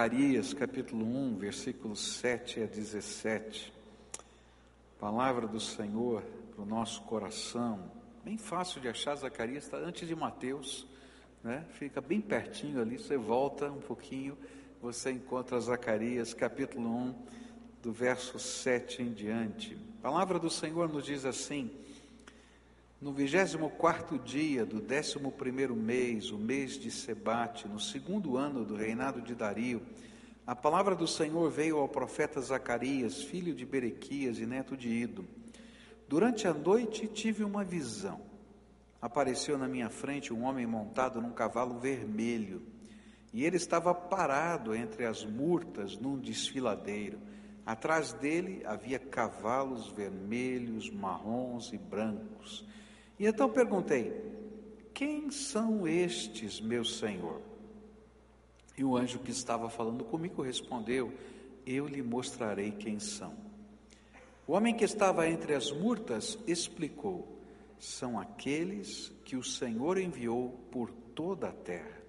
Zacarias capítulo 1, versículos 7 a 17. Palavra do Senhor para o nosso coração. Bem fácil de achar, Zacarias está antes de Mateus, né? Fica bem pertinho ali, você volta um pouquinho, você encontra Zacarias capítulo 1, do verso 7 em diante. Palavra do Senhor nos diz assim: no vigésimo quarto dia do décimo primeiro mês, o mês de Sebate, no segundo ano do reinado de Dario, a palavra do Senhor veio ao profeta Zacarias, filho de Berequias e neto de Ido. Durante a noite tive uma visão. Apareceu na minha frente um homem montado num cavalo vermelho, e ele estava parado entre as murtas num desfiladeiro. Atrás dele havia cavalos vermelhos, marrons e brancos. E então perguntei: Quem são estes, meu Senhor? E o anjo que estava falando comigo respondeu: Eu lhe mostrarei quem são. O homem que estava entre as murtas explicou: São aqueles que o Senhor enviou por toda a terra.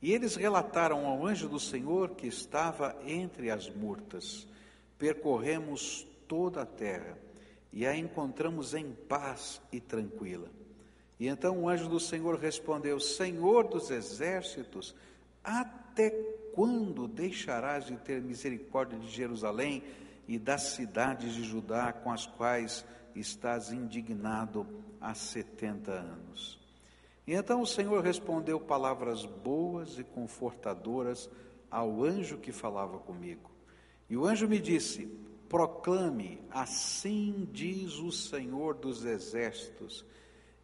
E eles relataram ao anjo do Senhor que estava entre as murtas: Percorremos toda a terra e a encontramos em paz e tranquila. E então o anjo do Senhor respondeu: Senhor dos exércitos, até quando deixarás de ter misericórdia de Jerusalém e das cidades de Judá com as quais estás indignado há setenta anos? E então o Senhor respondeu palavras boas e confortadoras ao anjo que falava comigo. E o anjo me disse: proclame: Assim diz o Senhor dos Exércitos.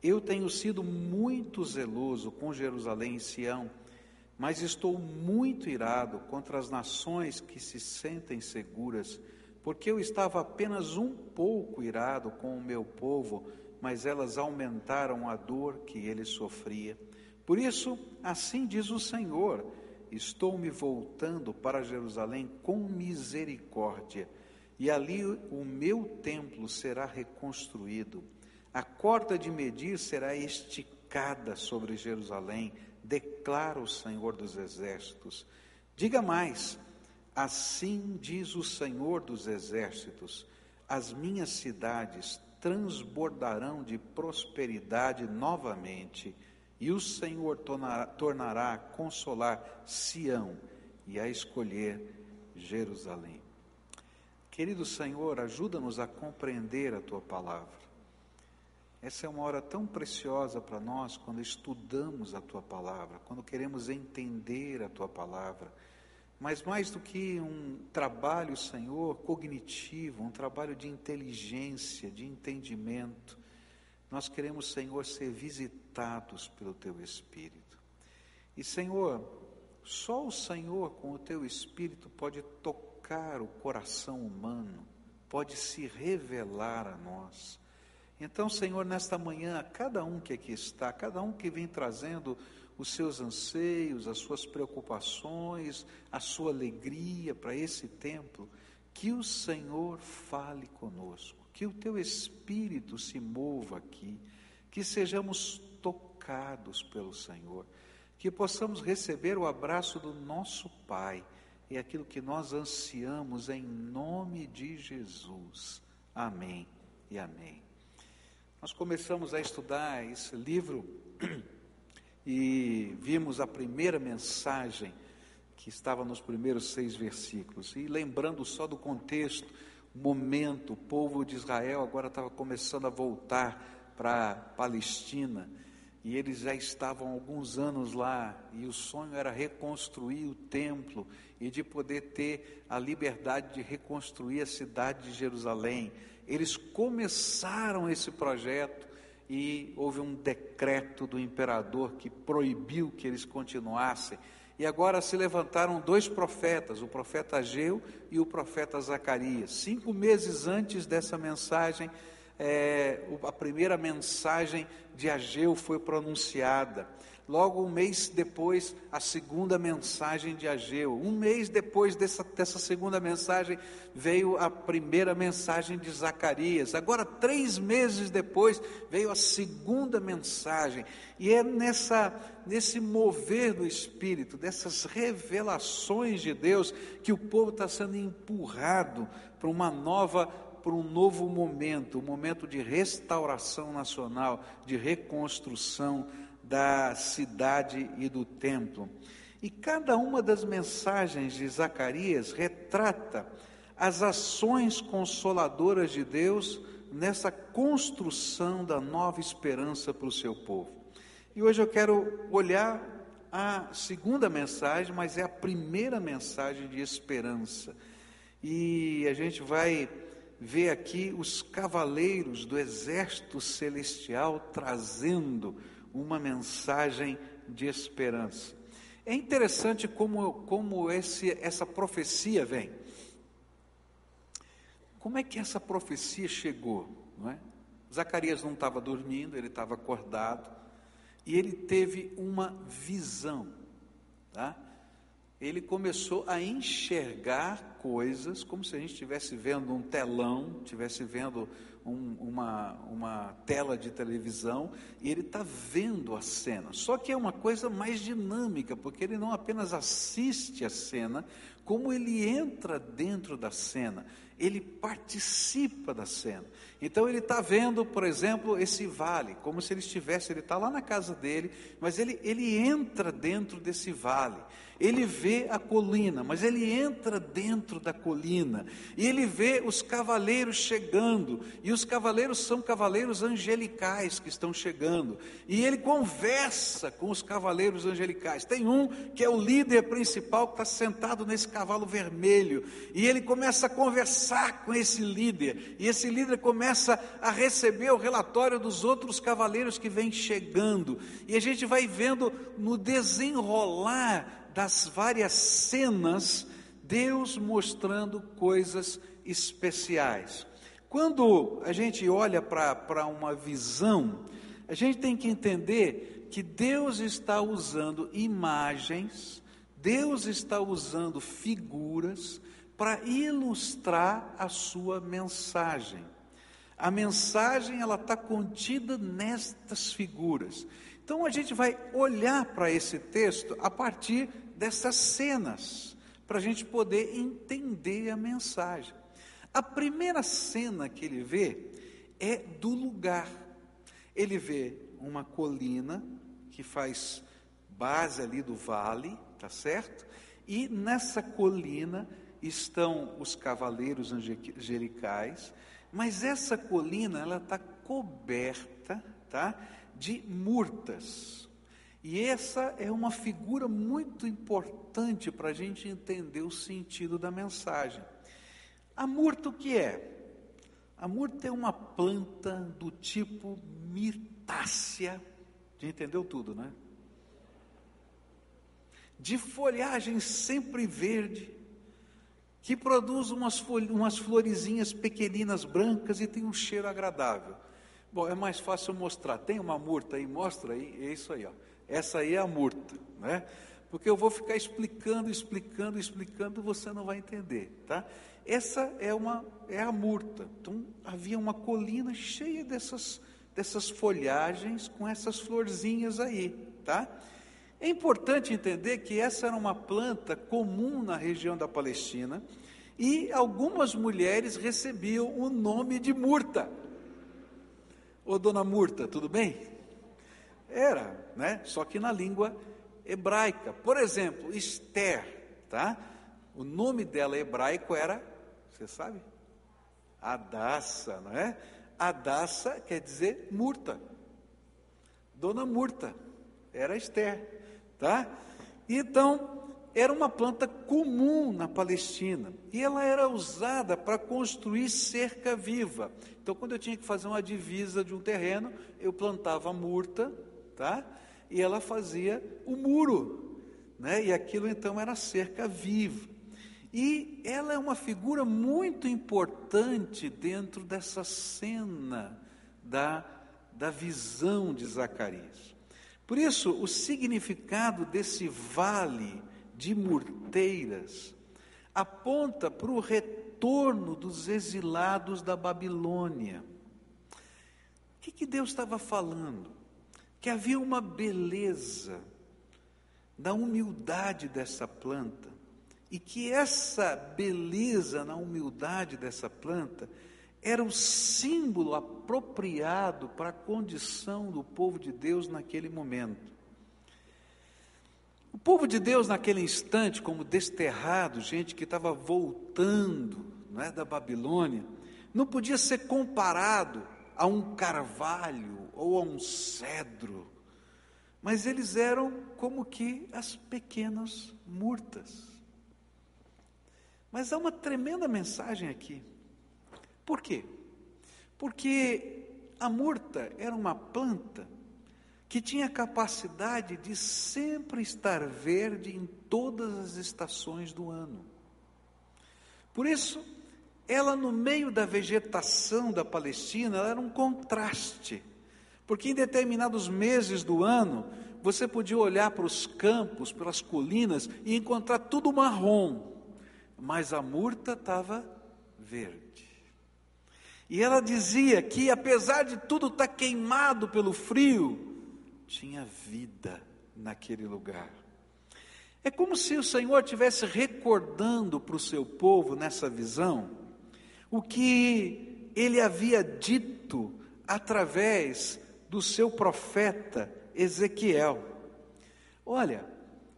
Eu tenho sido muito zeloso com Jerusalém e Sião, mas estou muito irado contra as nações que se sentem seguras, porque eu estava apenas um pouco irado com o meu povo, mas elas aumentaram a dor que ele sofria. Por isso, assim diz o Senhor: estou me voltando para Jerusalém com misericórdia e ali o meu templo será reconstruído. A corda de medir será esticada sobre Jerusalém, declara o Senhor dos Exércitos. Diga mais: assim diz o Senhor dos Exércitos: as minhas cidades transbordarão de prosperidade novamente, e o Senhor tornará, tornará a consolar Sião e a escolher Jerusalém. Querido Senhor, ajuda-nos a compreender a tua palavra. Essa é uma hora tão preciosa para nós quando estudamos a tua palavra, quando queremos entender a tua palavra. Mas mais do que um trabalho, Senhor, cognitivo, um trabalho de inteligência, de entendimento, nós queremos, Senhor, ser visitados pelo teu Espírito. E, Senhor, só o Senhor, com o teu Espírito, pode tocar tocar o coração humano, pode se revelar a nós. Então, Senhor, nesta manhã, cada um que aqui está, cada um que vem trazendo os seus anseios, as suas preocupações, a sua alegria para esse templo, que o Senhor fale conosco, que o teu espírito se mova aqui, que sejamos tocados pelo Senhor, que possamos receber o abraço do nosso Pai é aquilo que nós ansiamos em nome de Jesus. Amém e amém. Nós começamos a estudar esse livro e vimos a primeira mensagem que estava nos primeiros seis versículos. E lembrando só do contexto, momento, o povo de Israel agora estava começando a voltar para a Palestina e eles já estavam alguns anos lá, e o sonho era reconstruir o templo e de poder ter a liberdade de reconstruir a cidade de Jerusalém. Eles começaram esse projeto e houve um decreto do imperador que proibiu que eles continuassem. E agora se levantaram dois profetas, o profeta Ageu e o profeta Zacarias. Cinco meses antes dessa mensagem, é, a primeira mensagem de Ageu foi pronunciada. Logo um mês depois, a segunda mensagem de Ageu. Um mês depois dessa, dessa segunda mensagem, veio a primeira mensagem de Zacarias. Agora, três meses depois, veio a segunda mensagem. E é nessa, nesse mover do Espírito, dessas revelações de Deus, que o povo está sendo empurrado para uma nova para um novo momento, um momento de restauração nacional, de reconstrução da cidade e do templo. E cada uma das mensagens de Zacarias retrata as ações consoladoras de Deus nessa construção da nova esperança para o seu povo. E hoje eu quero olhar a segunda mensagem, mas é a primeira mensagem de esperança. E a gente vai ver aqui os cavaleiros do exército celestial trazendo uma mensagem de esperança. É interessante como, como esse, essa profecia vem. Como é que essa profecia chegou? Não é? Zacarias não estava dormindo, ele estava acordado, e ele teve uma visão. Tá? Ele começou a enxergar coisas como se a gente estivesse vendo um telão, estivesse vendo um, uma, uma tela de televisão e ele está vendo a cena. Só que é uma coisa mais dinâmica, porque ele não apenas assiste a cena, como ele entra dentro da cena, ele participa da cena. Então ele está vendo, por exemplo, esse vale, como se ele estivesse, ele está lá na casa dele, mas ele, ele entra dentro desse vale. Ele vê a colina, mas ele entra dentro da colina. E ele vê os cavaleiros chegando, e os cavaleiros são cavaleiros angelicais que estão chegando, e ele conversa com os cavaleiros angelicais. Tem um que é o líder principal que está sentado nesse cavalo vermelho, e ele começa a conversar com esse líder, e esse líder começa a receber o relatório dos outros cavaleiros que vêm chegando, e a gente vai vendo no desenrolar das várias cenas, Deus mostrando coisas especiais. Quando a gente olha para uma visão, a gente tem que entender que Deus está usando imagens, Deus está usando figuras para ilustrar a sua mensagem. A mensagem ela está contida nestas figuras. Então a gente vai olhar para esse texto a partir dessas cenas, para a gente poder entender a mensagem. A primeira cena que ele vê é do lugar. Ele vê uma colina que faz base ali do vale, tá certo? E nessa colina estão os cavaleiros angelicais, mas essa colina ela está coberta, tá, de murtas. E essa é uma figura muito importante para a gente entender o sentido da mensagem. A murta o que é? A murta é uma planta do tipo mirtácea. Já entendeu tudo, né? De folhagem sempre verde, que produz umas, umas florezinhas pequeninas brancas e tem um cheiro agradável. Bom, é mais fácil mostrar. Tem uma murta aí, mostra aí, é isso aí, ó. Essa aí é a murta, né? Porque eu vou ficar explicando, explicando, explicando, você não vai entender, tá? Essa é uma é a murta. Então havia uma colina cheia dessas dessas folhagens com essas florzinhas aí, tá? É importante entender que essa era uma planta comum na região da Palestina e algumas mulheres recebiam o nome de murta. Ô dona Murta, tudo bem? Era, né? Só que na língua hebraica. Por exemplo, Esther, tá? O nome dela hebraico era, você sabe? Adassa, não é? Adassa quer dizer murta. Dona Murta era Esther, tá? Então, era uma planta comum na Palestina e ela era usada para construir cerca viva. Então, quando eu tinha que fazer uma divisa de um terreno, eu plantava murta, tá? E ela fazia o muro, né? E aquilo então era cerca viva. E ela é uma figura muito importante dentro dessa cena da, da visão de Zacarias. Por isso, o significado desse vale de murteiras aponta para o retorno dos exilados da Babilônia. O que, que Deus estava falando? Que havia uma beleza da humildade dessa planta, e que essa beleza na humildade dessa planta era o símbolo apropriado para a condição do povo de Deus naquele momento. O povo de Deus, naquele instante, como desterrado, gente que estava voltando não é, da Babilônia, não podia ser comparado a um carvalho ou a um cedro, mas eles eram como que as pequenas murtas. Mas há uma tremenda mensagem aqui. Por quê? Porque a murta era uma planta que tinha capacidade de sempre estar verde em todas as estações do ano. Por isso, ela no meio da vegetação da Palestina, ela era um contraste. Porque em determinados meses do ano, você podia olhar para os campos, pelas colinas e encontrar tudo marrom, mas a murta estava verde. E ela dizia que apesar de tudo estar queimado pelo frio, tinha vida naquele lugar. É como se o Senhor estivesse recordando para o seu povo nessa visão o que ele havia dito através do seu profeta Ezequiel. Olha,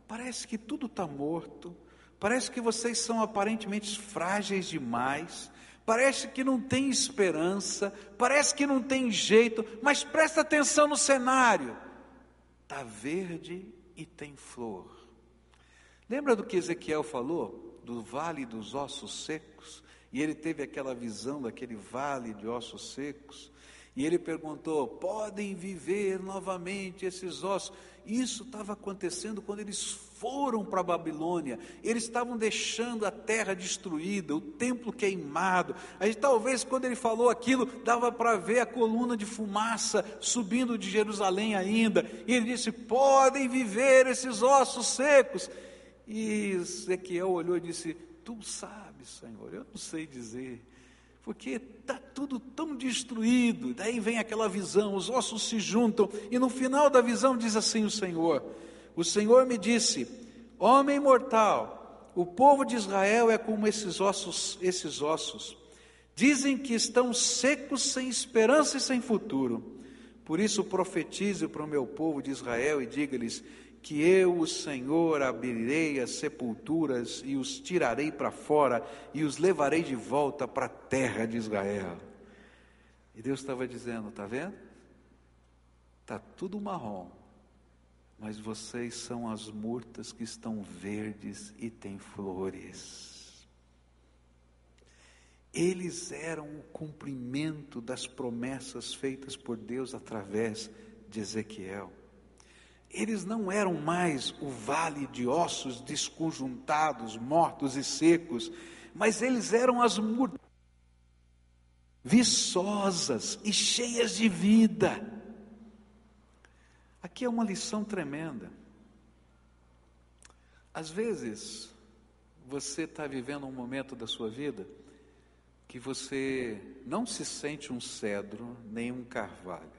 parece que tudo está morto, parece que vocês são aparentemente frágeis demais, parece que não tem esperança, parece que não tem jeito, mas presta atenção no cenário está verde e tem flor. Lembra do que Ezequiel falou? Do vale dos ossos secos? E ele teve aquela visão daquele vale de ossos secos. E ele perguntou: podem viver novamente esses ossos? Isso estava acontecendo quando eles foram para a Babilônia. Eles estavam deixando a terra destruída, o templo queimado. Aí talvez quando ele falou aquilo, dava para ver a coluna de fumaça subindo de Jerusalém ainda. E ele disse: "Podem viver esses ossos secos". E Ezequiel olhou e disse: "Tu sabes, Senhor, eu não sei dizer" porque está tudo tão destruído. Daí vem aquela visão, os ossos se juntam, e no final da visão diz assim o Senhor: O Senhor me disse, homem mortal, o povo de Israel é como esses ossos, esses ossos. Dizem que estão secos, sem esperança e sem futuro. Por isso profetize para o meu povo de Israel e diga-lhes: que eu, o Senhor, abrirei as sepulturas e os tirarei para fora e os levarei de volta para a terra de Israel. E Deus estava dizendo: está vendo? Está tudo marrom, mas vocês são as murtas que estão verdes e têm flores. Eles eram o cumprimento das promessas feitas por Deus através de Ezequiel. Eles não eram mais o vale de ossos desconjuntados, mortos e secos, mas eles eram as muralhas viçosas e cheias de vida. Aqui é uma lição tremenda. Às vezes, você está vivendo um momento da sua vida que você não se sente um cedro nem um carvalho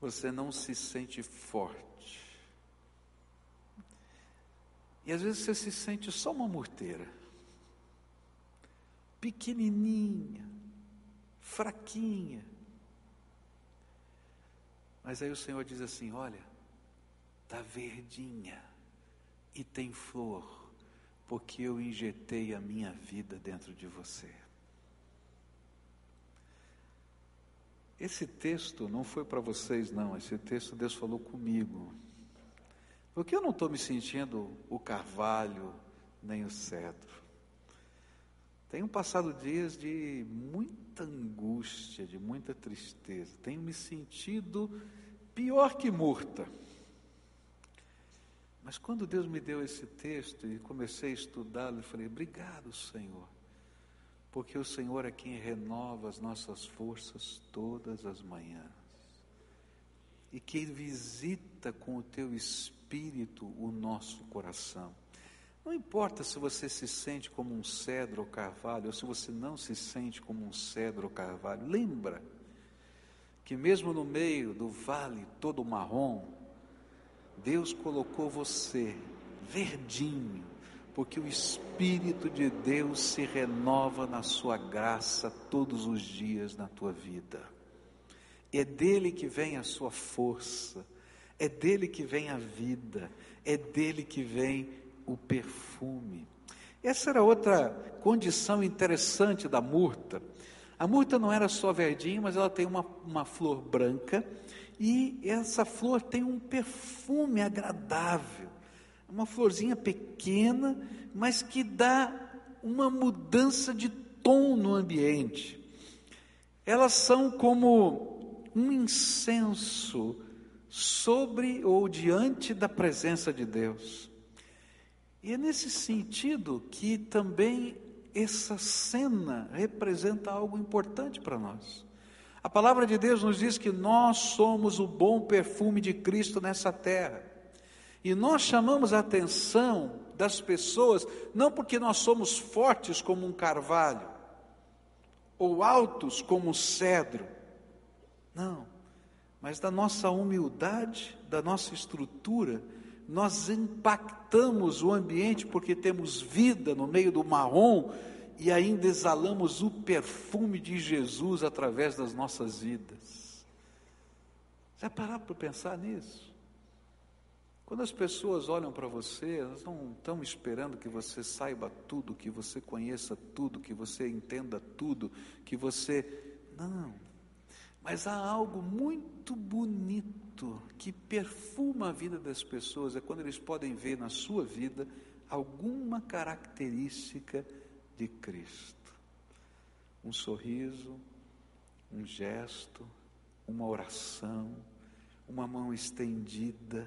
você não se sente forte. E às vezes você se sente só uma morteira, pequenininha, fraquinha. Mas aí o Senhor diz assim: Olha, está verdinha e tem flor, porque eu injetei a minha vida dentro de você. Esse texto não foi para vocês, não. Esse texto Deus falou comigo. Porque eu não estou me sentindo o carvalho nem o cedro. Tenho passado dias de muita angústia, de muita tristeza. Tenho me sentido pior que morta. Mas quando Deus me deu esse texto e comecei a estudá-lo, eu falei: Obrigado, Senhor porque o Senhor é quem renova as nossas forças todas as manhãs. e que visita com o teu espírito o nosso coração. Não importa se você se sente como um cedro ou carvalho, ou se você não se sente como um cedro ou carvalho, lembra que mesmo no meio do vale todo marrom, Deus colocou você verdinho, porque o Espírito de Deus se renova na sua graça todos os dias na tua vida. É dele que vem a sua força, é dele que vem a vida, é dele que vem o perfume. Essa era outra condição interessante da murta. A murta não era só verdinha, mas ela tem uma, uma flor branca e essa flor tem um perfume agradável. Uma florzinha pequena, mas que dá uma mudança de tom no ambiente. Elas são como um incenso sobre ou diante da presença de Deus. E é nesse sentido que também essa cena representa algo importante para nós. A palavra de Deus nos diz que nós somos o bom perfume de Cristo nessa terra. E nós chamamos a atenção das pessoas não porque nós somos fortes como um carvalho ou altos como um cedro. Não, mas da nossa humildade, da nossa estrutura, nós impactamos o ambiente porque temos vida no meio do marrom e ainda exalamos o perfume de Jesus através das nossas vidas. Já pararam para pensar nisso? Quando as pessoas olham para você, elas não estão esperando que você saiba tudo, que você conheça tudo, que você entenda tudo, que você. Não. Mas há algo muito bonito que perfuma a vida das pessoas, é quando eles podem ver na sua vida alguma característica de Cristo. Um sorriso, um gesto, uma oração, uma mão estendida,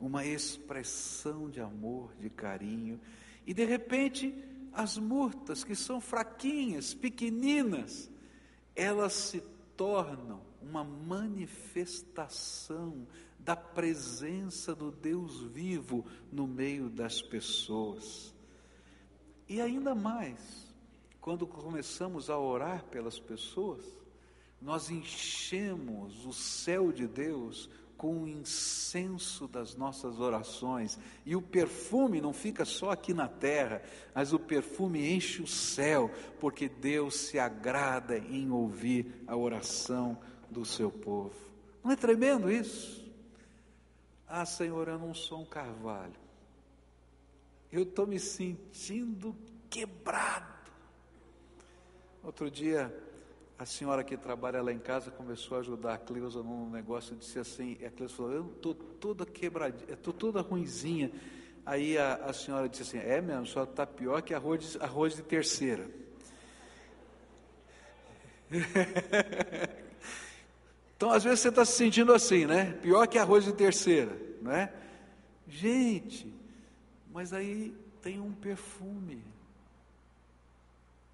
uma expressão de amor, de carinho, e de repente as murtas que são fraquinhas, pequeninas, elas se tornam uma manifestação da presença do Deus vivo no meio das pessoas. E ainda mais, quando começamos a orar pelas pessoas, nós enchemos o céu de Deus com o incenso das nossas orações. E o perfume não fica só aqui na terra, mas o perfume enche o céu, porque Deus se agrada em ouvir a oração do seu povo. Não é tremendo isso? Ah, Senhor, eu não sou um carvalho. Eu estou me sentindo quebrado. Outro dia, a senhora que trabalha lá em casa começou a ajudar a Cleusa num negócio, disse assim, e a Cleusa falou, eu estou toda quebradinha, estou toda ruinzinha. Aí a, a, senhora disse assim, é mesmo, só está pior que arroz, arroz de terceira. então, às vezes você está se sentindo assim, né? Pior que arroz de terceira, né? Gente, mas aí tem um perfume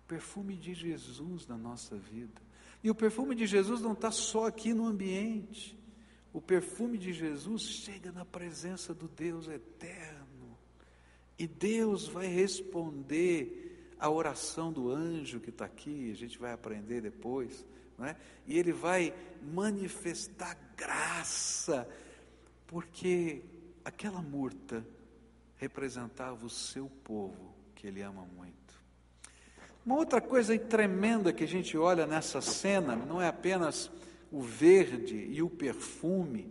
perfume de Jesus na nossa vida. E o perfume de Jesus não está só aqui no ambiente. O perfume de Jesus chega na presença do Deus eterno. E Deus vai responder a oração do anjo que está aqui, a gente vai aprender depois. Não é? E ele vai manifestar graça, porque aquela murta representava o seu povo que ele ama muito. Uma outra coisa tremenda que a gente olha nessa cena não é apenas o verde e o perfume,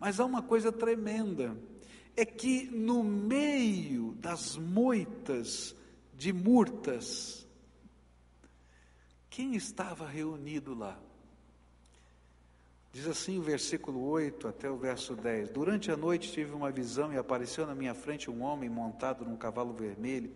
mas há uma coisa tremenda: é que no meio das moitas de murtas, quem estava reunido lá? Diz assim o versículo 8 até o verso 10: Durante a noite tive uma visão e apareceu na minha frente um homem montado num cavalo vermelho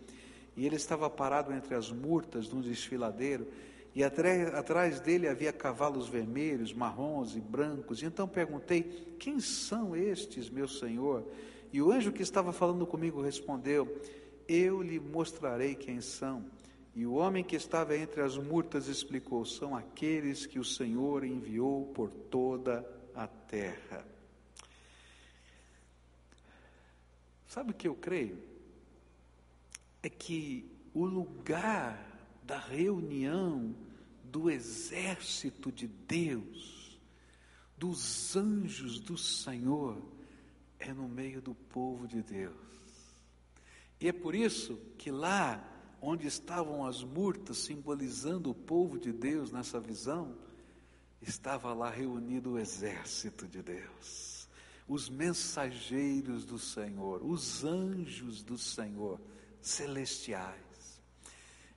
e ele estava parado entre as murtas de um desfiladeiro, e atrás dele havia cavalos vermelhos, marrons e brancos. E então perguntei: Quem são estes, meu senhor? E o anjo que estava falando comigo respondeu: Eu lhe mostrarei quem são. E o homem que estava entre as murtas explicou: São aqueles que o Senhor enviou por toda a terra. Sabe o que eu creio? É que o lugar da reunião do exército de Deus, dos anjos do Senhor, é no meio do povo de Deus. E é por isso que lá onde estavam as murtas simbolizando o povo de Deus nessa visão, estava lá reunido o exército de Deus, os mensageiros do Senhor, os anjos do Senhor celestiais.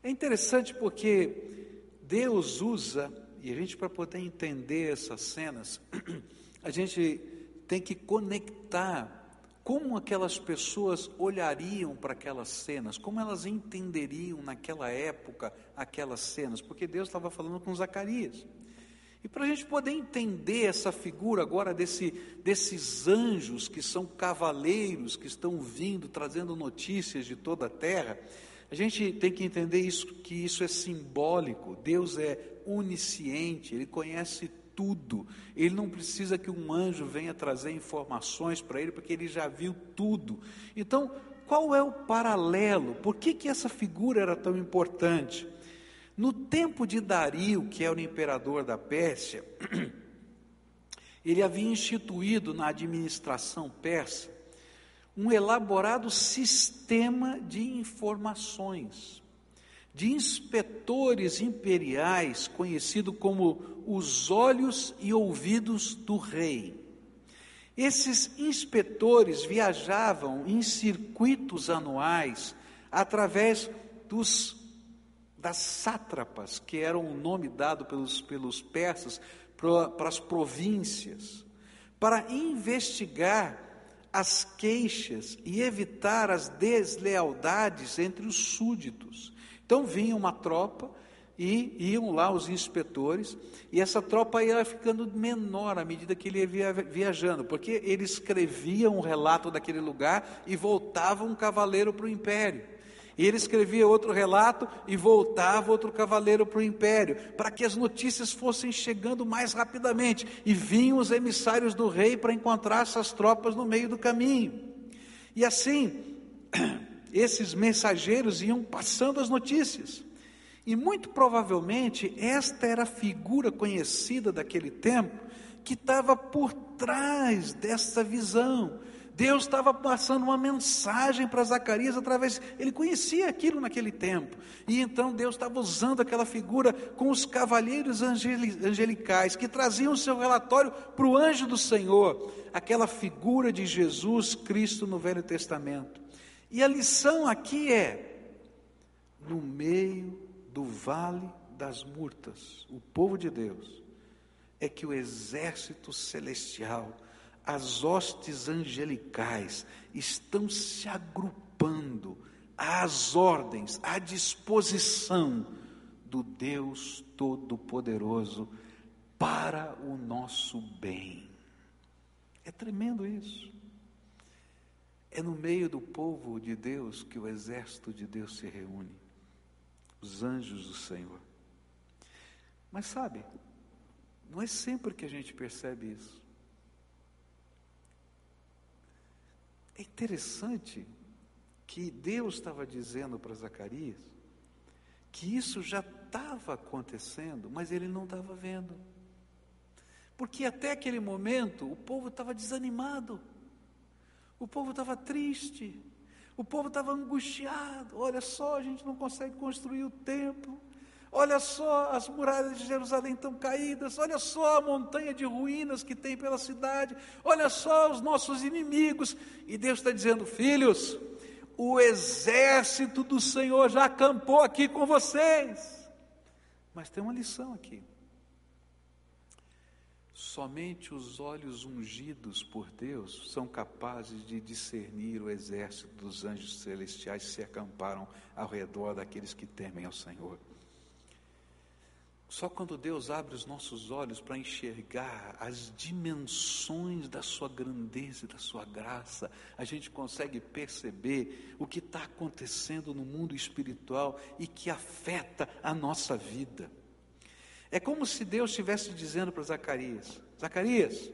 É interessante porque Deus usa, e a gente para poder entender essas cenas, a gente tem que conectar como aquelas pessoas olhariam para aquelas cenas, como elas entenderiam naquela época aquelas cenas, porque Deus estava falando com Zacarias. E para a gente poder entender essa figura agora desse, desses anjos que são cavaleiros, que estão vindo, trazendo notícias de toda a terra, a gente tem que entender isso, que isso é simbólico. Deus é onisciente, Ele conhece tudo. Ele não precisa que um anjo venha trazer informações para ele, porque ele já viu tudo. Então, qual é o paralelo? Por que, que essa figura era tão importante? No tempo de Dario, que era o imperador da Pérsia, ele havia instituído na administração persa um elaborado sistema de informações de inspetores imperiais, conhecido como os olhos e ouvidos do rei. Esses inspetores viajavam em circuitos anuais através dos das sátrapas, que eram o nome dado pelos, pelos persas para as províncias, para investigar as queixas e evitar as deslealdades entre os súditos. Então vinha uma tropa e iam lá os inspetores, e essa tropa ia ficando menor à medida que ele ia viajando, porque ele escrevia um relato daquele lugar e voltava um cavaleiro para o império. E ele escrevia outro relato e voltava outro cavaleiro para o império, para que as notícias fossem chegando mais rapidamente. E vinham os emissários do rei para encontrar essas tropas no meio do caminho. E assim, esses mensageiros iam passando as notícias. E muito provavelmente esta era a figura conhecida daquele tempo que estava por trás dessa visão. Deus estava passando uma mensagem para Zacarias através, ele conhecia aquilo naquele tempo, e então Deus estava usando aquela figura com os cavalheiros angelicais que traziam o seu relatório para o anjo do Senhor, aquela figura de Jesus Cristo no Velho Testamento. E a lição aqui é: no meio do vale das murtas, o povo de Deus, é que o exército celestial, as hostes angelicais, estão se agrupando às ordens, à disposição do Deus Todo-Poderoso para o nosso bem. É tremendo isso. É no meio do povo de Deus que o exército de Deus se reúne, os anjos do Senhor. Mas sabe, não é sempre que a gente percebe isso. É interessante que Deus estava dizendo para Zacarias que isso já estava acontecendo, mas ele não estava vendo. Porque até aquele momento o povo estava desanimado. O povo estava triste, o povo estava angustiado. Olha só, a gente não consegue construir o templo. Olha só, as muralhas de Jerusalém estão caídas. Olha só a montanha de ruínas que tem pela cidade. Olha só os nossos inimigos. E Deus está dizendo: Filhos, o exército do Senhor já acampou aqui com vocês. Mas tem uma lição aqui. Somente os olhos ungidos por Deus são capazes de discernir o exército dos anjos celestiais que se acamparam ao redor daqueles que temem ao Senhor. Só quando Deus abre os nossos olhos para enxergar as dimensões da Sua grandeza e da Sua graça, a gente consegue perceber o que está acontecendo no mundo espiritual e que afeta a nossa vida. É como se Deus estivesse dizendo para Zacarias: Zacarias,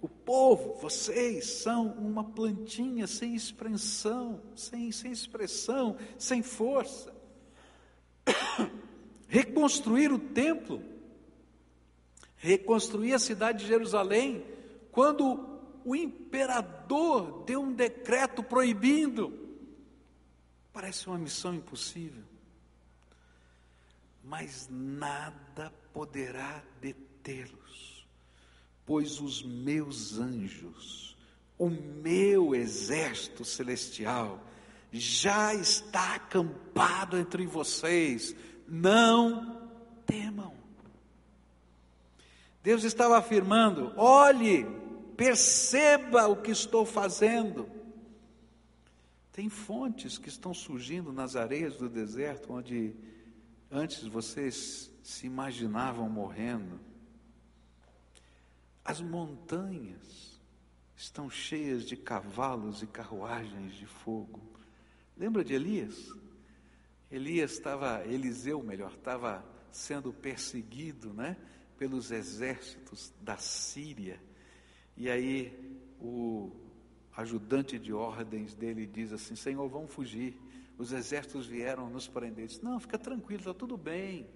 O povo, vocês são uma plantinha sem expressão, sem, sem expressão, sem força. Reconstruir o templo, reconstruir a cidade de Jerusalém, quando o imperador deu um decreto proibindo, parece uma missão impossível. Mas nada poderá detê-los pois os meus anjos, o meu exército celestial, já está acampado entre vocês, não temam. Deus estava afirmando: olhe, perceba o que estou fazendo. Tem fontes que estão surgindo nas areias do deserto, onde antes vocês se imaginavam morrendo as montanhas estão cheias de cavalos e carruagens de fogo. Lembra de Elias? Elias estava, Eliseu melhor, estava sendo perseguido, né, pelos exércitos da Síria. E aí o ajudante de ordens dele diz assim: Senhor, vamos fugir. Os exércitos vieram nos prender. Disse, Não, fica tranquilo, está tudo bem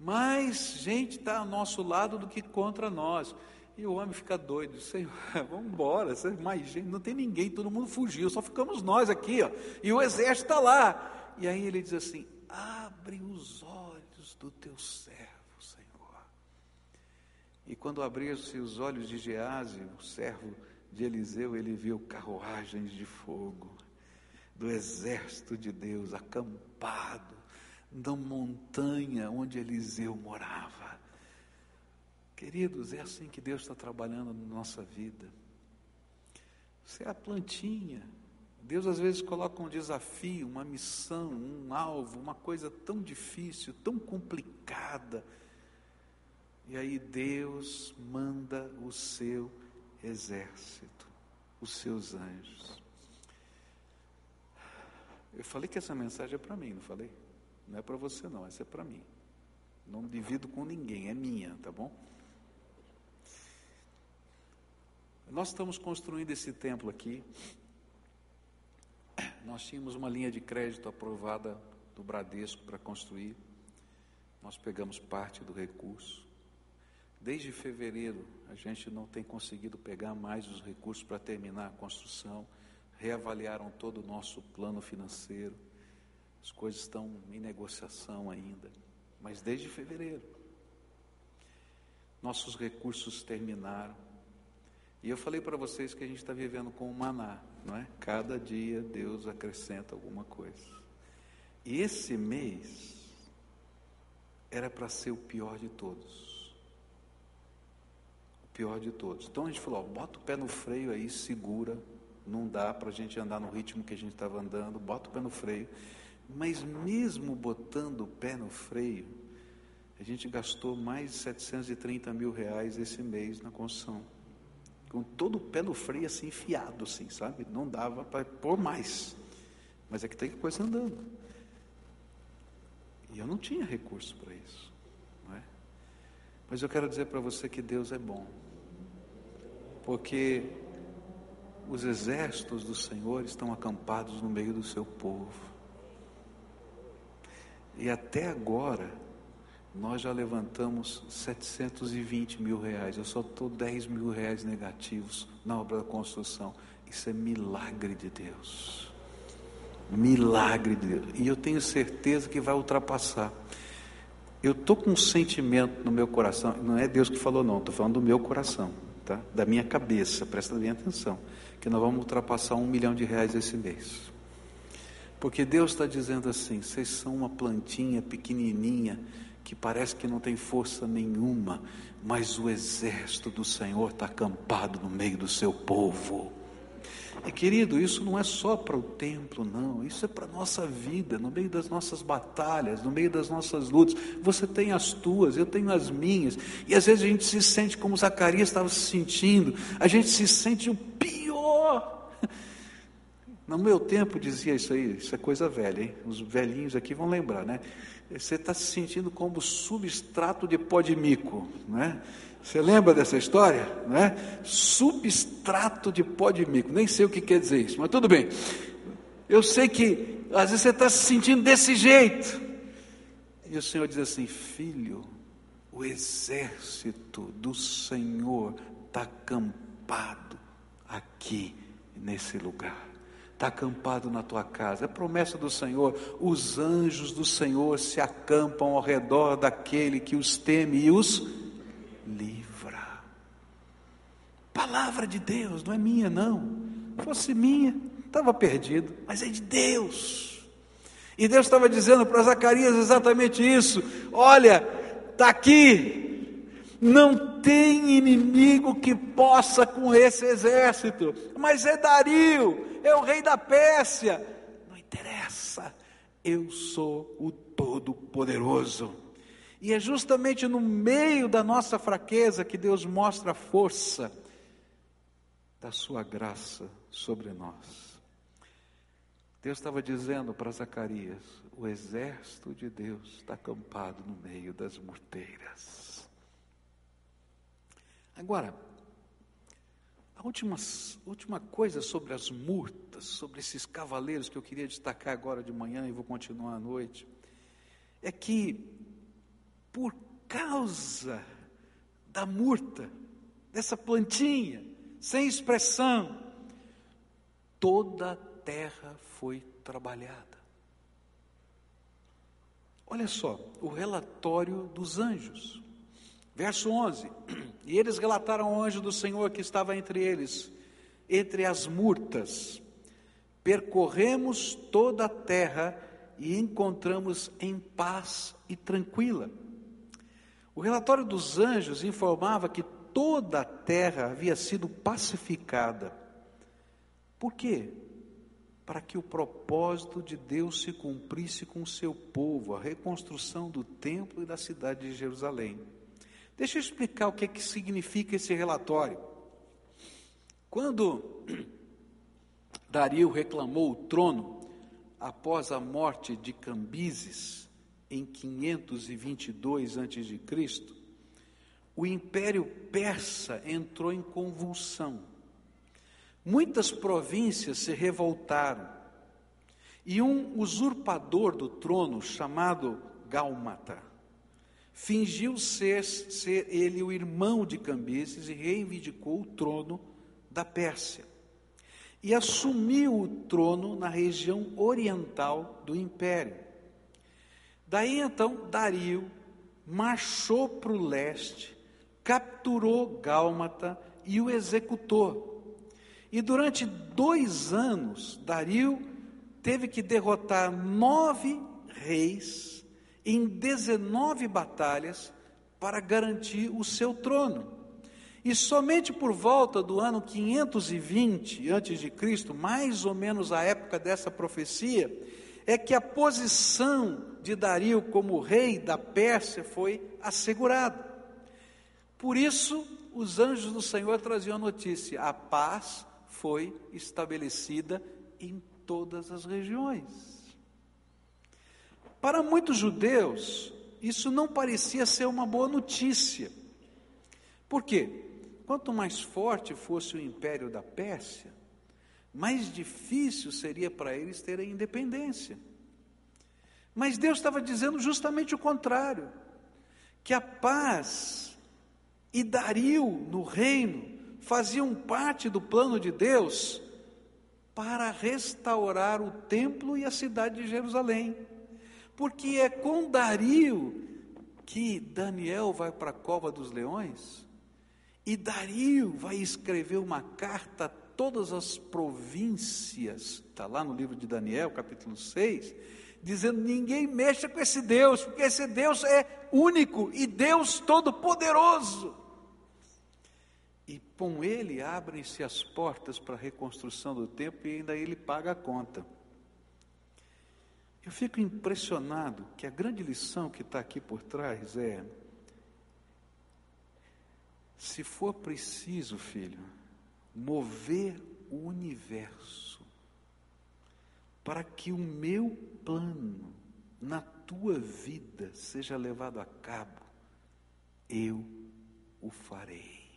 mais gente está ao nosso lado do que contra nós. E o homem fica doido, Senhor, vamos embora, mais gente, não tem ninguém, todo mundo fugiu, só ficamos nós aqui, ó, e o exército está lá. E aí ele diz assim: abre os olhos do teu servo, Senhor. E quando abriu-se os olhos de Gease, o servo de Eliseu, ele viu carruagens de fogo do exército de Deus acampado da montanha onde Eliseu morava. Queridos, é assim que Deus está trabalhando na nossa vida. Você é a plantinha. Deus às vezes coloca um desafio, uma missão, um alvo, uma coisa tão difícil, tão complicada. E aí Deus manda o seu exército, os seus anjos. Eu falei que essa mensagem é para mim, não falei? Não é para você não, essa é para mim. Não divido com ninguém, é minha, tá bom? Nós estamos construindo esse templo aqui. Nós tínhamos uma linha de crédito aprovada do Bradesco para construir. Nós pegamos parte do recurso. Desde fevereiro, a gente não tem conseguido pegar mais os recursos para terminar a construção. Reavaliaram todo o nosso plano financeiro as coisas estão em negociação ainda, mas desde fevereiro. Nossos recursos terminaram. E eu falei para vocês que a gente está vivendo com o maná, não é? Cada dia Deus acrescenta alguma coisa. E esse mês era para ser o pior de todos. O pior de todos. Então a gente falou: ó, bota o pé no freio aí, segura. Não dá para a gente andar no ritmo que a gente estava andando. Bota o pé no freio. Mas mesmo botando o pé no freio, a gente gastou mais de 730 mil reais esse mês na construção. Com todo o pé no freio assim enfiado, assim, sabe? Não dava para pôr mais. Mas é que tem coisa andando. E eu não tinha recurso para isso. Não é? Mas eu quero dizer para você que Deus é bom. Porque os exércitos do Senhor estão acampados no meio do seu povo. E até agora, nós já levantamos 720 mil reais. Eu só estou 10 mil reais negativos na obra da construção. Isso é milagre de Deus. Milagre de Deus. E eu tenho certeza que vai ultrapassar. Eu estou com um sentimento no meu coração, não é Deus que falou, não, estou falando do meu coração, tá? da minha cabeça, presta bem atenção, que nós vamos ultrapassar um milhão de reais esse mês. Porque Deus está dizendo assim: vocês são uma plantinha pequenininha que parece que não tem força nenhuma, mas o exército do Senhor está acampado no meio do seu povo. E querido, isso não é só para o templo, não, isso é para a nossa vida, no meio das nossas batalhas, no meio das nossas lutas. Você tem as tuas, eu tenho as minhas, e às vezes a gente se sente como Zacarias estava se sentindo, a gente se sente o pior no meu tempo dizia isso aí, isso é coisa velha, hein? Os velhinhos aqui vão lembrar, né? Você está se sentindo como substrato de pó de mico, né? Você lembra dessa história? Né? Substrato de pó de mico, nem sei o que quer dizer isso, mas tudo bem. Eu sei que às vezes você está se sentindo desse jeito. E o Senhor diz assim: Filho, o exército do Senhor está acampado aqui nesse lugar está acampado na tua casa. É promessa do Senhor: os anjos do Senhor se acampam ao redor daquele que os teme e os livra. Palavra de Deus, não é minha, não. Se fosse minha, estava perdido, mas é de Deus. E Deus estava dizendo para Zacarias exatamente isso: olha, está aqui, não tem inimigo que possa com esse exército, mas é Dario, é o rei da Pérsia. Não interessa, eu sou o Todo-Poderoso. E é justamente no meio da nossa fraqueza que Deus mostra a força da Sua graça sobre nós. Deus estava dizendo para Zacarias: o exército de Deus está acampado no meio das morteiras. Agora, a última, última coisa sobre as murtas, sobre esses cavaleiros que eu queria destacar agora de manhã e vou continuar à noite, é que, por causa da murta, dessa plantinha, sem expressão, toda a terra foi trabalhada. Olha só, o relatório dos anjos. Verso 11: E eles relataram ao anjo do Senhor que estava entre eles, entre as murtas: Percorremos toda a terra e encontramos em paz e tranquila. O relatório dos anjos informava que toda a terra havia sido pacificada. Por quê? Para que o propósito de Deus se cumprisse com o seu povo, a reconstrução do templo e da cidade de Jerusalém. Deixa eu explicar o que, é que significa esse relatório. Quando Dario reclamou o trono após a morte de Cambises em 522 a.C., o império persa entrou em convulsão. Muitas províncias se revoltaram e um usurpador do trono chamado Gálmata fingiu ser, ser ele o irmão de Cambises e reivindicou o trono da Pérsia. E assumiu o trono na região oriental do império. Daí então Dario marchou para o leste, capturou Gálmata e o executou. E durante dois anos, Dario teve que derrotar nove reis em 19 batalhas para garantir o seu trono. E somente por volta do ano 520 a.C., mais ou menos a época dessa profecia, é que a posição de Dario como rei da Pérsia foi assegurada. Por isso, os anjos do Senhor traziam a notícia: a paz foi estabelecida em todas as regiões. Para muitos judeus, isso não parecia ser uma boa notícia. Por quê? Quanto mais forte fosse o império da Pérsia, mais difícil seria para eles terem independência. Mas Deus estava dizendo justamente o contrário: que a paz e Dario no reino faziam parte do plano de Deus para restaurar o templo e a cidade de Jerusalém porque é com Dario que Daniel vai para a cova dos leões, e Dario vai escrever uma carta a todas as províncias, está lá no livro de Daniel, capítulo 6, dizendo: ninguém mexa com esse Deus, porque esse Deus é único e Deus todo-poderoso. E com ele abrem-se as portas para a reconstrução do templo e ainda ele paga a conta. Eu fico impressionado que a grande lição que está aqui por trás é: se for preciso, filho, mover o universo para que o meu plano na tua vida seja levado a cabo, eu o farei.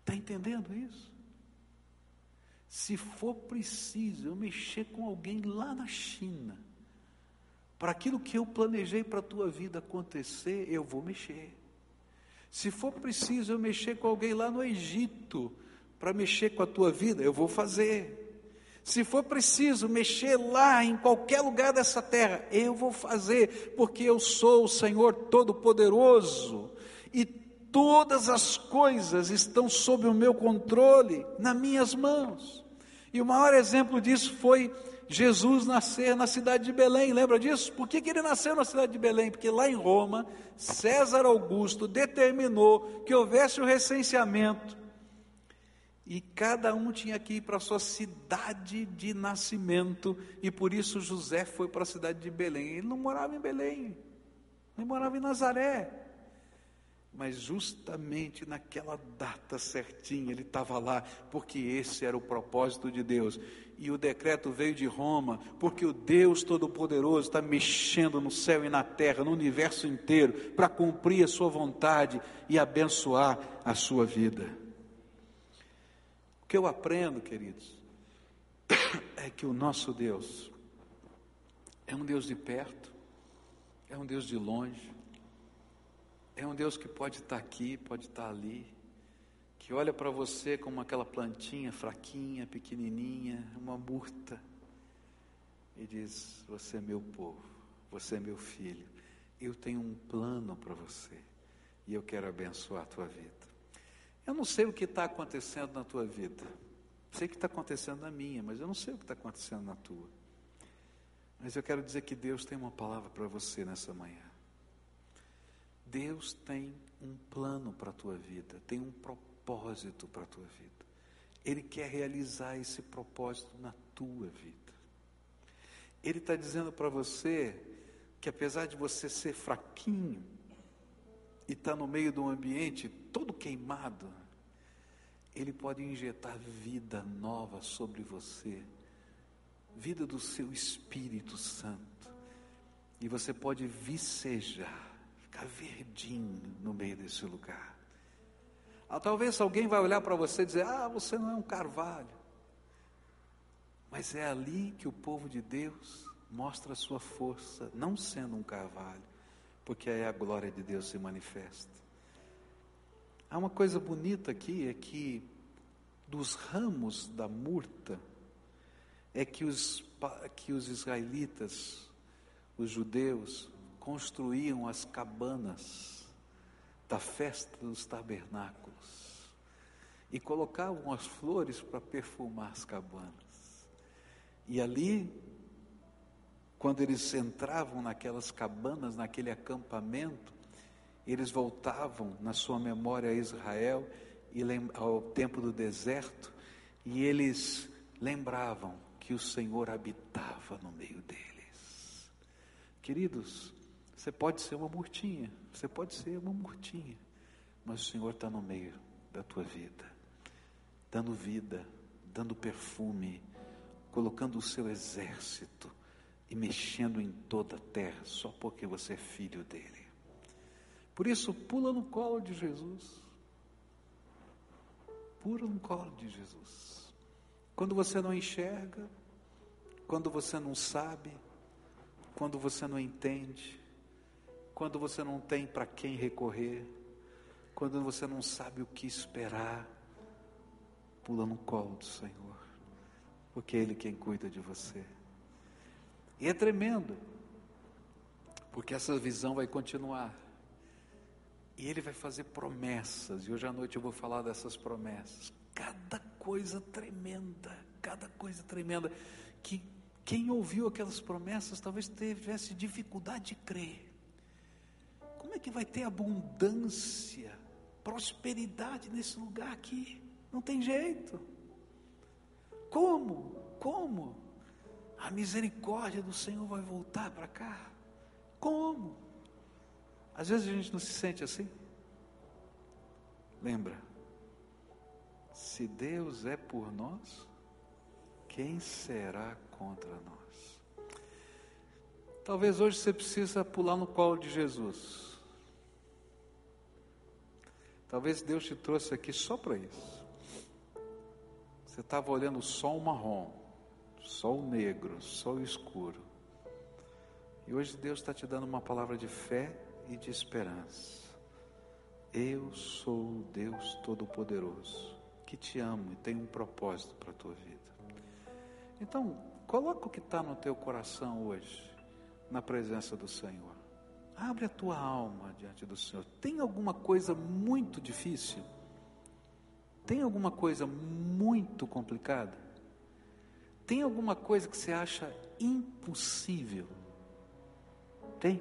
Está entendendo isso? Se for preciso eu mexer com alguém lá na China, para aquilo que eu planejei para a tua vida acontecer, eu vou mexer. Se for preciso eu mexer com alguém lá no Egito, para mexer com a tua vida, eu vou fazer. Se for preciso mexer lá em qualquer lugar dessa terra, eu vou fazer, porque eu sou o Senhor Todo-Poderoso e todas as coisas estão sob o meu controle, nas minhas mãos. E o maior exemplo disso foi Jesus nascer na cidade de Belém, lembra disso? Por que, que ele nasceu na cidade de Belém? Porque lá em Roma, César Augusto determinou que houvesse o recenseamento e cada um tinha que ir para a sua cidade de nascimento, e por isso José foi para a cidade de Belém. Ele não morava em Belém, ele morava em Nazaré. Mas justamente naquela data certinha ele estava lá, porque esse era o propósito de Deus. E o decreto veio de Roma, porque o Deus Todo-Poderoso está mexendo no céu e na terra, no universo inteiro, para cumprir a sua vontade e abençoar a sua vida. O que eu aprendo, queridos, é que o nosso Deus é um Deus de perto, é um Deus de longe, é um Deus que pode estar aqui, pode estar ali, que olha para você como aquela plantinha fraquinha, pequenininha, uma murta, e diz: Você é meu povo, você é meu filho, eu tenho um plano para você e eu quero abençoar a tua vida. Eu não sei o que está acontecendo na tua vida, sei o que está acontecendo na minha, mas eu não sei o que está acontecendo na tua. Mas eu quero dizer que Deus tem uma palavra para você nessa manhã. Deus tem um plano para a tua vida, tem um propósito para a tua vida. Ele quer realizar esse propósito na tua vida. Ele está dizendo para você que apesar de você ser fraquinho e estar tá no meio de um ambiente todo queimado, Ele pode injetar vida nova sobre você, vida do seu Espírito Santo, e você pode vicejar ficar verdinho no meio desse lugar. Ah, talvez alguém vai olhar para você e dizer: Ah, você não é um carvalho. Mas é ali que o povo de Deus mostra a sua força, não sendo um carvalho, porque aí a glória de Deus se manifesta. Há uma coisa bonita aqui, é que dos ramos da murta, é que os, que os israelitas, os judeus, construíam as cabanas da festa dos tabernáculos e colocavam as flores para perfumar as cabanas. E ali, quando eles entravam naquelas cabanas, naquele acampamento, eles voltavam na sua memória a Israel e ao tempo do deserto, e eles lembravam que o Senhor habitava no meio deles. Queridos, você pode ser uma murtinha, você pode ser uma murtinha, mas o Senhor está no meio da tua vida, dando vida, dando perfume, colocando o seu exército e mexendo em toda a terra, só porque você é filho dele. Por isso, pula no colo de Jesus. Pula no colo de Jesus. Quando você não enxerga, quando você não sabe, quando você não entende, quando você não tem para quem recorrer, quando você não sabe o que esperar, pula no colo do Senhor, porque é Ele quem cuida de você. E é tremendo, porque essa visão vai continuar. E Ele vai fazer promessas, e hoje à noite eu vou falar dessas promessas. Cada coisa tremenda, cada coisa tremenda, que quem ouviu aquelas promessas talvez tivesse dificuldade de crer é que vai ter abundância, prosperidade nesse lugar aqui? Não tem jeito. Como? Como? A misericórdia do Senhor vai voltar para cá? Como? Às vezes a gente não se sente assim. Lembra? Se Deus é por nós, quem será contra nós? Talvez hoje você precisa pular no colo de Jesus. Talvez Deus te trouxe aqui só para isso. Você estava olhando sol marrom, sol negro, sol escuro. E hoje Deus está te dando uma palavra de fé e de esperança. Eu sou o Deus Todo-Poderoso, que te amo e tem um propósito para a tua vida. Então, coloca o que está no teu coração hoje na presença do Senhor. Abre a tua alma diante do Senhor. Tem alguma coisa muito difícil? Tem alguma coisa muito complicada? Tem alguma coisa que você acha impossível? Tem?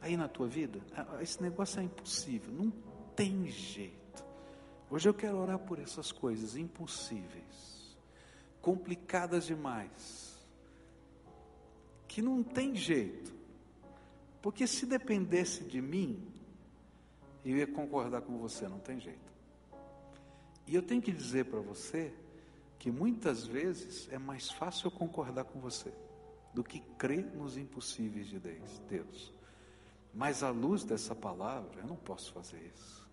Aí na tua vida? Esse negócio é impossível, não tem jeito. Hoje eu quero orar por essas coisas impossíveis, complicadas demais que não tem jeito. Porque se dependesse de mim, eu ia concordar com você, não tem jeito. E eu tenho que dizer para você que muitas vezes é mais fácil eu concordar com você do que crer nos impossíveis de Deus. Mas à luz dessa palavra, eu não posso fazer isso.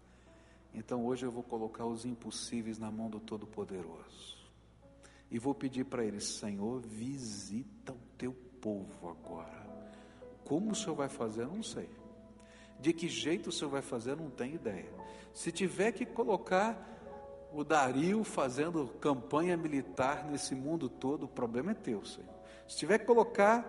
Então hoje eu vou colocar os impossíveis na mão do Todo-Poderoso. E vou pedir para ele, Senhor, visita o teu povo agora. Como o Senhor vai fazer, não sei. De que jeito o Senhor vai fazer, não tenho ideia. Se tiver que colocar o Dario fazendo campanha militar nesse mundo todo, o problema é teu, Senhor. Se tiver que colocar,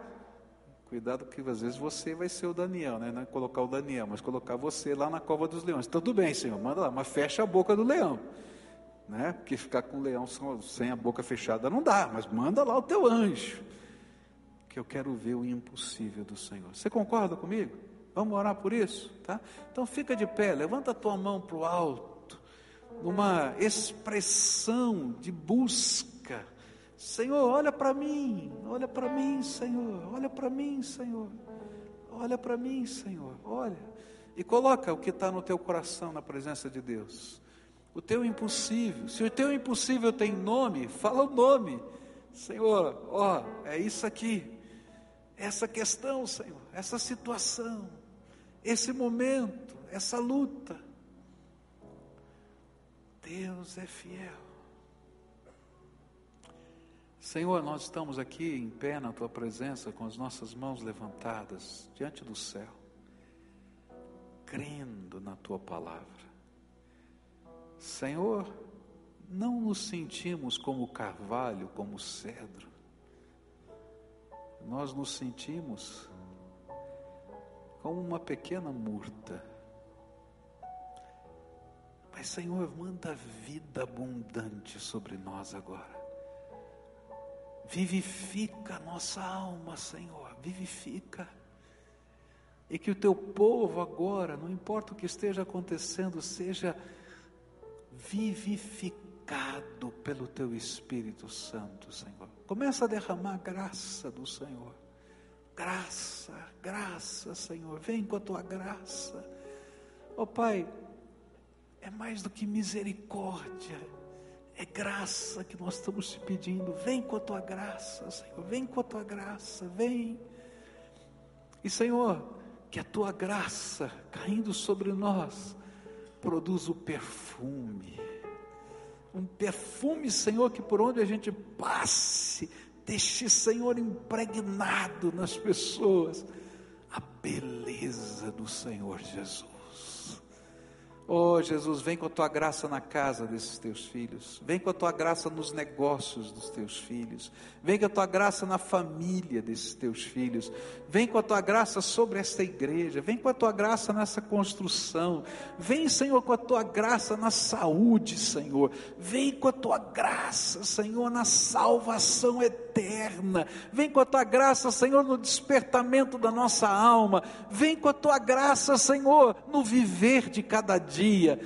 cuidado que às vezes você vai ser o Daniel, né? Não é colocar o Daniel, mas colocar você lá na cova dos leões. Então, tudo bem, Senhor, manda lá, mas fecha a boca do leão. Né? Porque ficar com o leão sem a boca fechada não dá, mas manda lá o teu anjo que eu quero ver o impossível do Senhor. Você concorda comigo? Vamos orar por isso, tá? Então fica de pé, levanta a tua mão para o alto, numa expressão de busca. Senhor, olha para mim, olha para mim, Senhor, olha para mim, Senhor, olha para mim, Senhor, olha. E coloca o que está no teu coração na presença de Deus. O teu impossível. Se o teu impossível tem nome, fala o nome. Senhor, ó, é isso aqui essa questão, Senhor, essa situação, esse momento, essa luta. Deus é fiel. Senhor, nós estamos aqui em pé na tua presença, com as nossas mãos levantadas diante do céu, crendo na tua palavra. Senhor, não nos sentimos como carvalho, como cedro, nós nos sentimos como uma pequena murta. Mas, Senhor, manda vida abundante sobre nós agora. Vivifica a nossa alma, Senhor, vivifica. E que o teu povo agora, não importa o que esteja acontecendo, seja vivificado pelo teu Espírito Santo, Senhor. Começa a derramar graça do Senhor. Graça, graça, Senhor. Vem com a tua graça. Ó oh, Pai, é mais do que misericórdia. É graça que nós estamos te pedindo. Vem com a tua graça, Senhor. Vem com a tua graça. Vem. E, Senhor, que a tua graça caindo sobre nós produza o perfume um perfume, Senhor, que por onde a gente passe, deixe, Senhor, impregnado nas pessoas a beleza do Senhor Jesus. Oh Jesus, vem com a tua graça na casa desses teus filhos, vem com a tua graça nos negócios dos teus filhos, vem com a tua graça na família desses teus filhos, vem com a tua graça sobre esta igreja, vem com a tua graça nessa construção, vem, Senhor, com a tua graça na saúde, Senhor, vem com a tua graça, Senhor, na salvação eterna, vem com a tua graça, Senhor, no despertamento da nossa alma, vem com a tua graça, Senhor, no viver de cada dia dia.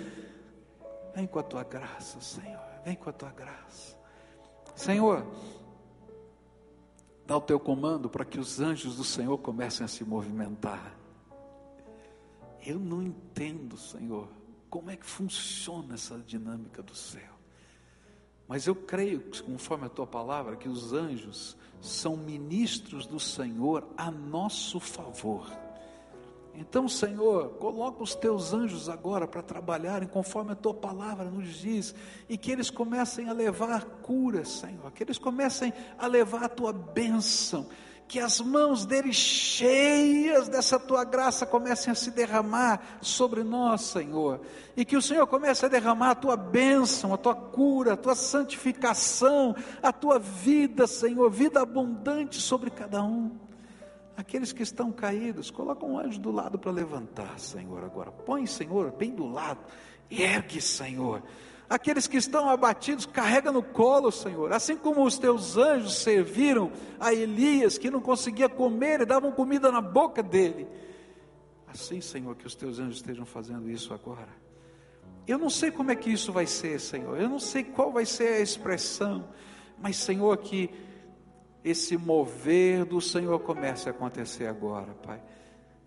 Vem com a tua graça, Senhor. Vem com a tua graça. Senhor, dá o teu comando para que os anjos do Senhor comecem a se movimentar. Eu não entendo, Senhor, como é que funciona essa dinâmica do céu. Mas eu creio, conforme a tua palavra, que os anjos são ministros do Senhor a nosso favor. Então, Senhor, coloca os teus anjos agora para trabalharem conforme a tua palavra nos diz, e que eles comecem a levar cura, Senhor, que eles comecem a levar a tua bênção, que as mãos deles cheias dessa tua graça comecem a se derramar sobre nós, Senhor, e que o Senhor comece a derramar a tua bênção, a tua cura, a tua santificação, a tua vida, Senhor, vida abundante sobre cada um. Aqueles que estão caídos, coloca um anjo do lado para levantar, Senhor, agora. Põe, Senhor, bem do lado. Ergue, Senhor Aqueles que estão abatidos, carrega no colo, Senhor. Assim como os teus anjos serviram a Elias, que não conseguia comer e davam comida na boca dele. Assim, Senhor, que os teus anjos estejam fazendo isso agora. Eu não sei como é que isso vai ser, Senhor. Eu não sei qual vai ser a expressão. Mas, Senhor, que esse mover do Senhor comece a acontecer agora, Pai.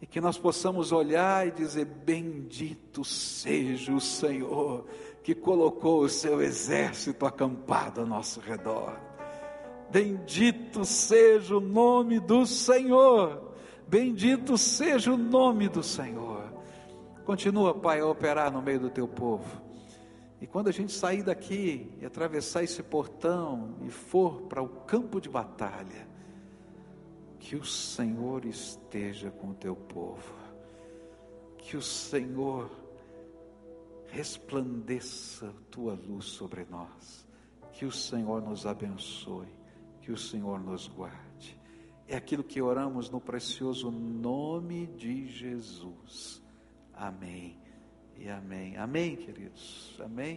E que nós possamos olhar e dizer: Bendito seja o Senhor que colocou o seu exército acampado ao nosso redor. Bendito seja o nome do Senhor. Bendito seja o nome do Senhor. Continua, Pai, a operar no meio do teu povo. E quando a gente sair daqui e atravessar esse portão e for para o campo de batalha, que o Senhor esteja com o teu povo. Que o Senhor resplandeça a tua luz sobre nós. Que o Senhor nos abençoe, que o Senhor nos guarde. É aquilo que oramos no precioso nome de Jesus. Amém e amém. Amém, queridos. Amém.